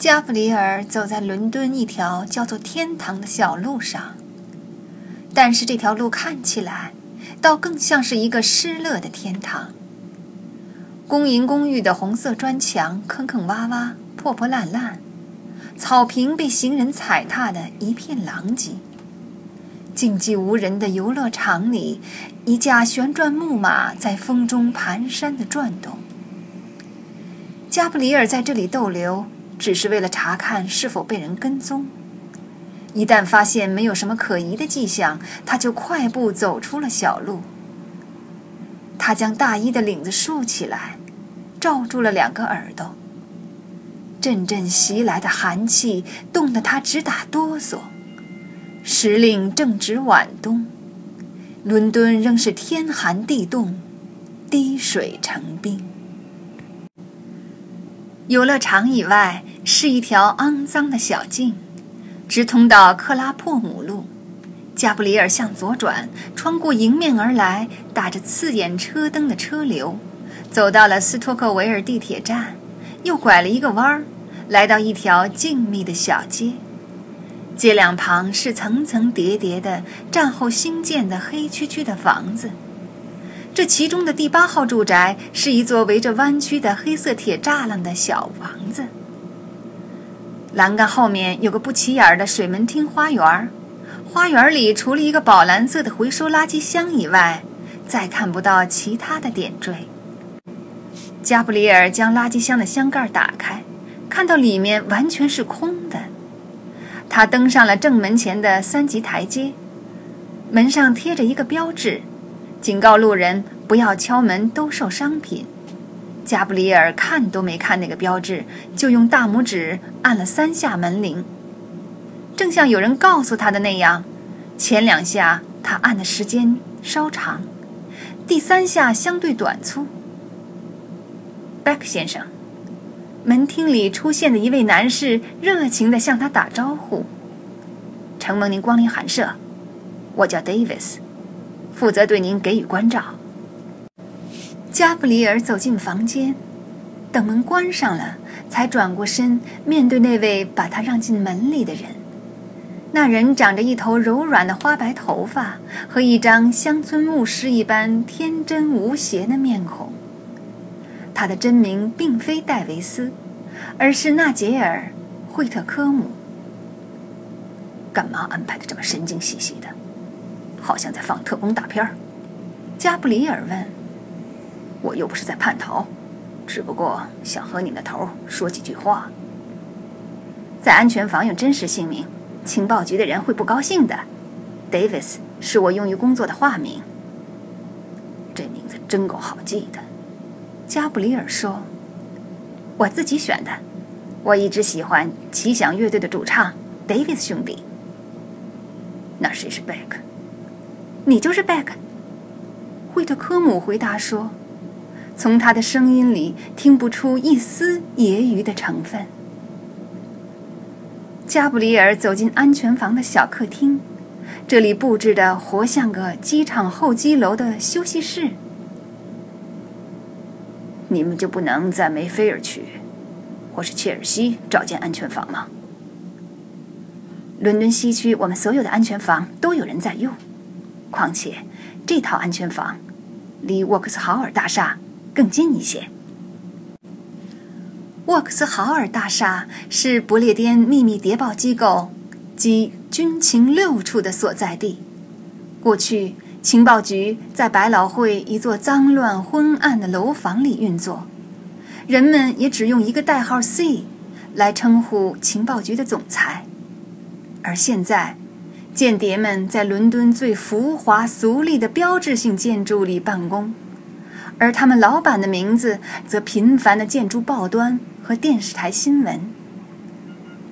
加布里尔走在伦敦一条叫做“天堂”的小路上，但是这条路看起来，倒更像是一个失乐的天堂。公营公寓的红色砖墙坑坑洼洼、破破烂烂，草坪被行人踩踏的一片狼藉。静寂无人的游乐场里，一架旋转木马在风中蹒跚地转动。加布里尔在这里逗留，只是为了查看是否被人跟踪。一旦发现没有什么可疑的迹象，他就快步走出了小路。他将大衣的领子竖起来，罩住了两个耳朵。阵阵袭来的寒气冻得他直打哆嗦。时令正值晚冬，伦敦仍是天寒地冻，滴水成冰。游乐场以外是一条肮脏的小径，直通到克拉珀姆路。加布里尔向左转，穿过迎面而来、打着刺眼车灯的车流，走到了斯托克维尔地铁站，又拐了一个弯儿，来到一条静谧的小街。街两旁是层层叠叠的战后新建的黑黢黢的房子，这其中的第八号住宅是一座围着弯曲的黑色铁栅栏的小房子。栏杆后面有个不起眼的水门厅花园，花园里除了一个宝蓝色的回收垃圾箱以外，再看不到其他的点缀。加布里尔将垃圾箱的箱盖打开，看到里面完全是空的。他登上了正门前的三级台阶，门上贴着一个标志，警告路人不要敲门兜售商品。加布里尔看都没看那个标志，就用大拇指按了三下门铃，正像有人告诉他的那样，前两下他按的时间稍长，第三下相对短促。贝克先生。门厅里出现的一位男士热情地向他打招呼：“承蒙您光临寒舍，我叫 Davis，负责对您给予关照。”加布里尔走进房间，等门关上了，才转过身面对那位把他让进门里的人。那人长着一头柔软的花白头发和一张乡村牧师一般天真无邪的面孔。他的真名并非戴维斯，而是纳杰尔·惠特科姆。干嘛安排的这么神经兮兮的，好像在放特工大片儿？加布里尔问。我又不是在叛逃，只不过想和你的头说几句话。在安全房用真实姓名，情报局的人会不高兴的。Davis 是我用于工作的化名。这名字真够好记的。加布里尔说：“我自己选的，我一直喜欢奇想乐队的主唱 Davis 兄弟。那谁是 Beck？你就是 Beck。”惠特科姆回答说：“从他的声音里听不出一丝揶揄的成分。”加布里尔走进安全房的小客厅，这里布置的活像个机场候机楼的休息室。你们就不能在梅菲尔区，或是切尔西找间安全房吗？伦敦西区，我们所有的安全房都有人在用。况且，这套安全房离沃克斯豪尔大厦更近一些。沃克斯豪尔大厦是不列颠秘密谍报机构及军情六处的所在地。过去。情报局在百老汇一座脏乱昏暗的楼房里运作，人们也只用一个代号 C 来称呼情报局的总裁。而现在，间谍们在伦敦最浮华俗丽的标志性建筑里办公，而他们老板的名字则频繁地建筑报端和电视台新闻。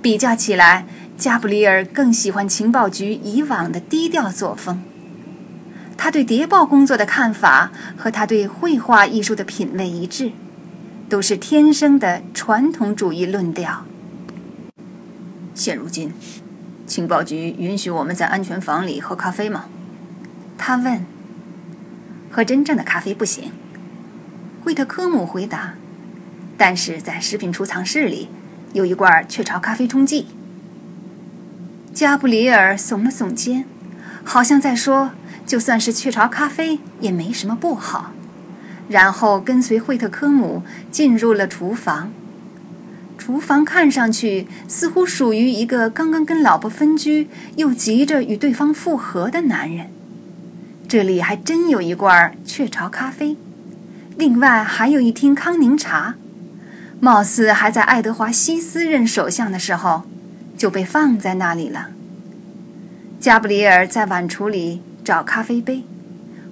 比较起来，加布里尔更喜欢情报局以往的低调作风。他对谍报工作的看法和他对绘画艺术的品味一致，都是天生的传统主义论调。现如今，情报局允许我们在安全房里喝咖啡吗？他问。喝真正的咖啡不行，惠特科姆回答。但是在食品储藏室里，有一罐雀巢咖啡冲剂。加布里尔耸了耸肩，好像在说：“就算是雀巢咖啡也没什么不好。”然后跟随惠特科姆进入了厨房。厨房看上去似乎属于一个刚刚跟老婆分居又急着与对方复合的男人。这里还真有一罐雀巢咖啡，另外还有一听康宁茶，貌似还在爱德华西斯任首相的时候就被放在那里了。加布里尔在碗橱里找咖啡杯，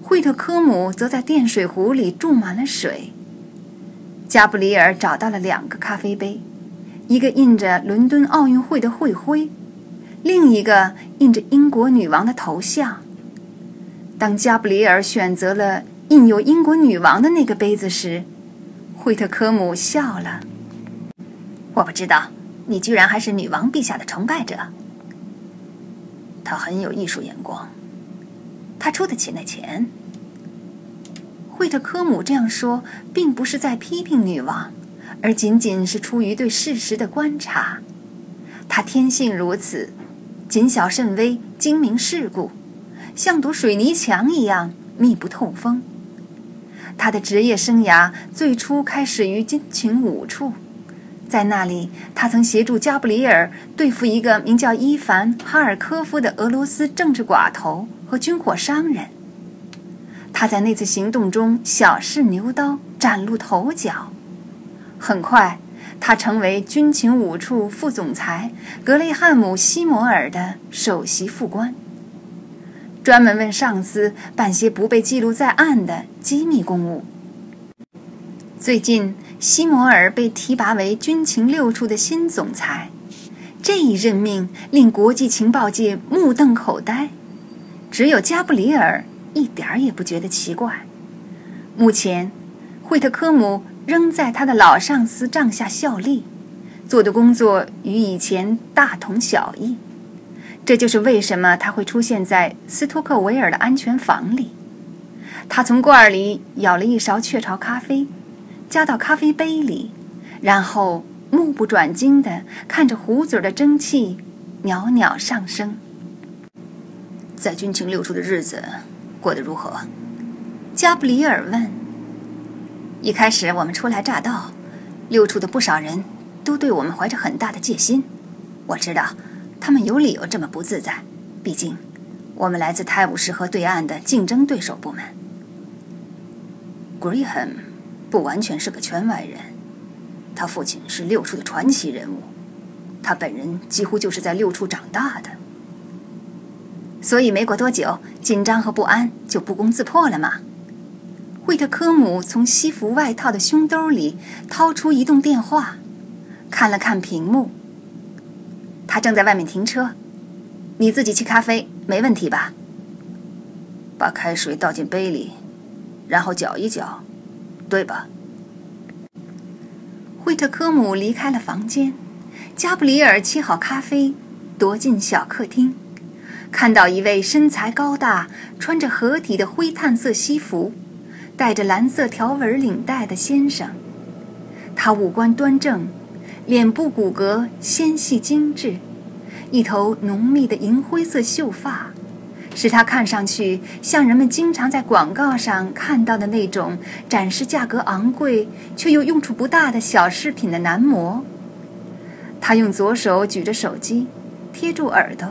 惠特科姆则在电水壶里注满了水。加布里尔找到了两个咖啡杯。一个印着伦敦奥运会的会徽，另一个印着英国女王的头像。当加布里尔选择了印有英国女王的那个杯子时，惠特科姆笑了。我不知道，你居然还是女王陛下的崇拜者。他很有艺术眼光，他出得起那钱。惠特科姆这样说，并不是在批评女王。而仅仅是出于对事实的观察，他天性如此，谨小慎微，精明世故，像堵水泥墙一样密不透风。他的职业生涯最初开始于军情五处，在那里，他曾协助加布里尔对付一个名叫伊凡·哈尔科夫的俄罗斯政治寡头和军火商人。他在那次行动中小试牛刀，崭露头角。很快，他成为军情五处副总裁格雷汉姆·西摩尔的首席副官，专门为上司办些不被记录在案的机密公务。最近，西摩尔被提拔为军情六处的新总裁，这一任命令国际情报界目瞪口呆，只有加布里尔一点儿也不觉得奇怪。目前，惠特科姆。仍在他的老上司帐下效力，做的工作与以前大同小异。这就是为什么他会出现在斯托克维尔的安全房里。他从罐里舀了一勺雀巢咖啡，加到咖啡杯里，然后目不转睛地看着壶嘴的蒸汽袅袅上升。在军情六处的日子过得如何？加布里尔问。一开始我们初来乍到，六处的不少人都对我们怀着很大的戒心。我知道，他们有理由这么不自在，毕竟我们来自泰晤士河对岸的竞争对手部门。Graham 不完全是个圈外人，他父亲是六处的传奇人物，他本人几乎就是在六处长大的，所以没过多久，紧张和不安就不攻自破了嘛。惠特科姆从西服外套的胸兜里掏出移动电话，看了看屏幕。他正在外面停车，你自己沏咖啡没问题吧？把开水倒进杯里，然后搅一搅，对吧？惠特科姆离开了房间，加布里尔沏好咖啡，踱进小客厅，看到一位身材高大、穿着合体的灰炭色西服。带着蓝色条纹领带的先生，他五官端正，脸部骨骼纤细精致，一头浓密的银灰色秀发，使他看上去像人们经常在广告上看到的那种展示价格昂贵却又用处不大的小饰品的男模。他用左手举着手机，贴住耳朵，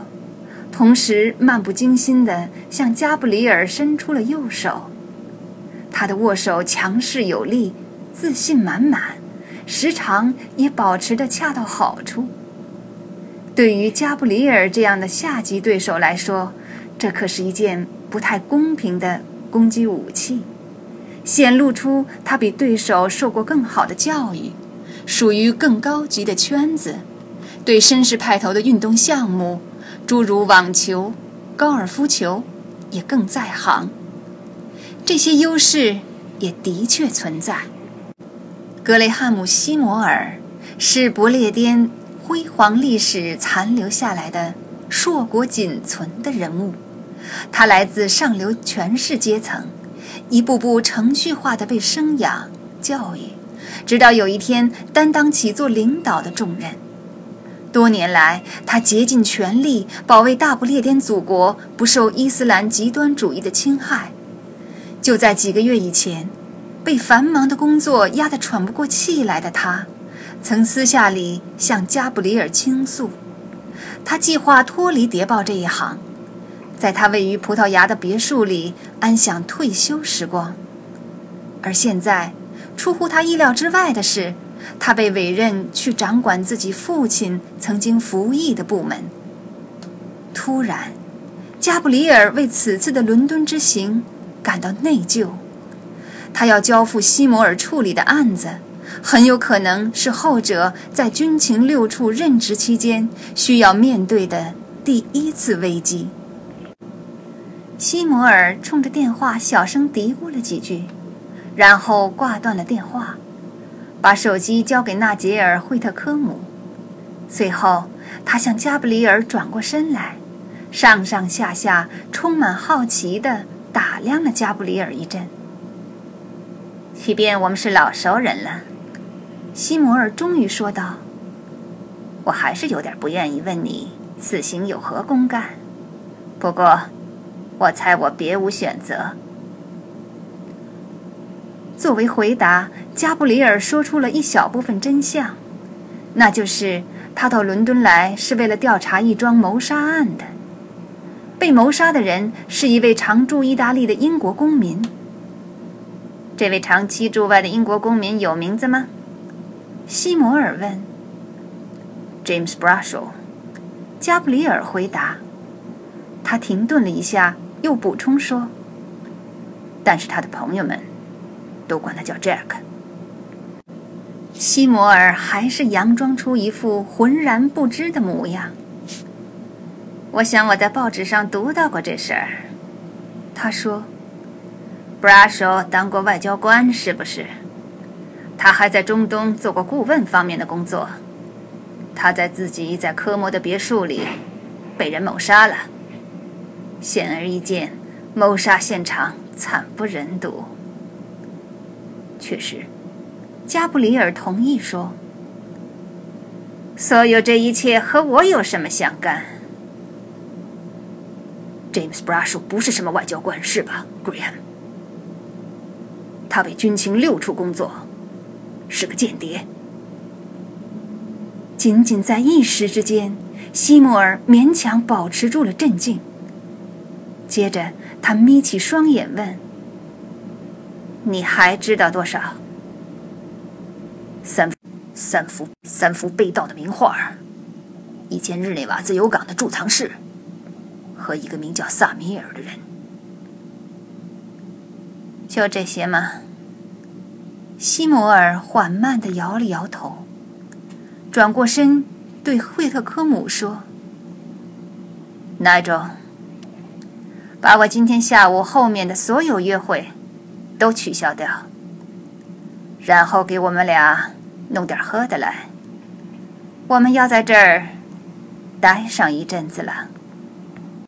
同时漫不经心地向加布里尔伸出了右手。他的握手强势有力，自信满满，时常也保持着恰到好处。对于加布里尔这样的下级对手来说，这可是一件不太公平的攻击武器，显露出他比对手受过更好的教育，属于更高级的圈子，对绅士派头的运动项目，诸如网球、高尔夫球，也更在行。这些优势也的确存在。格雷汉姆·西摩尔是不列颠辉煌历史残留下来的硕果仅存的人物，他来自上流权势阶层，一步步程序化的被生养、教育，直到有一天担当起做领导的重任。多年来，他竭尽全力保卫大不列颠祖国不受伊斯兰极端主义的侵害。就在几个月以前，被繁忙的工作压得喘不过气来的他，曾私下里向加布里尔倾诉，他计划脱离谍报这一行，在他位于葡萄牙的别墅里安享退休时光。而现在，出乎他意料之外的是。他被委任去掌管自己父亲曾经服役的部门。突然，加布里尔为此次的伦敦之行感到内疚。他要交付西摩尔处理的案子，很有可能是后者在军情六处任职期间需要面对的第一次危机。西摩尔冲着电话小声嘀咕了几句，然后挂断了电话。把手机交给纳杰尔·惠特科姆，随后他向加布里尔转过身来，上上下下充满好奇地打量了加布里尔一阵。即便我们是老熟人了，西摩尔终于说道：“我还是有点不愿意问你此行有何公干。不过，我猜我别无选择。”作为回答，加布里尔说出了一小部分真相，那就是他到伦敦来是为了调查一桩谋杀案的。被谋杀的人是一位常驻意大利的英国公民。这位长期驻外的英国公民有名字吗？西摩尔问。James Brushell，加布里尔回答。他停顿了一下，又补充说：“但是他的朋友们。”都管他叫 Jack。西摩尔还是佯装出一副浑然不知的模样。我想我在报纸上读到过这事儿。他说 brasil 当过外交官，是不是？他还在中东做过顾问方面的工作。他在自己在科摩的别墅里被人谋杀了。显而易见，谋杀现场惨不忍睹。”确实，加布里尔同意说：“所有这一切和我有什么相干？”James Bradshaw 不是什么外交官，是吧，Graham？他为军情六处工作，是个间谍。仅仅在一时之间，西莫尔勉强保持住了镇静。接着，他眯起双眼问。你还知道多少？三三幅三幅被盗的名画，一间日内瓦自由港的贮藏室，和一个名叫萨米尔的人。就这些吗？西摩尔缓慢的摇了摇头，转过身对惠特科姆说：“奈种，把我今天下午后面的所有约会。”都取消掉，然后给我们俩弄点喝的来。我们要在这儿待上一阵子了。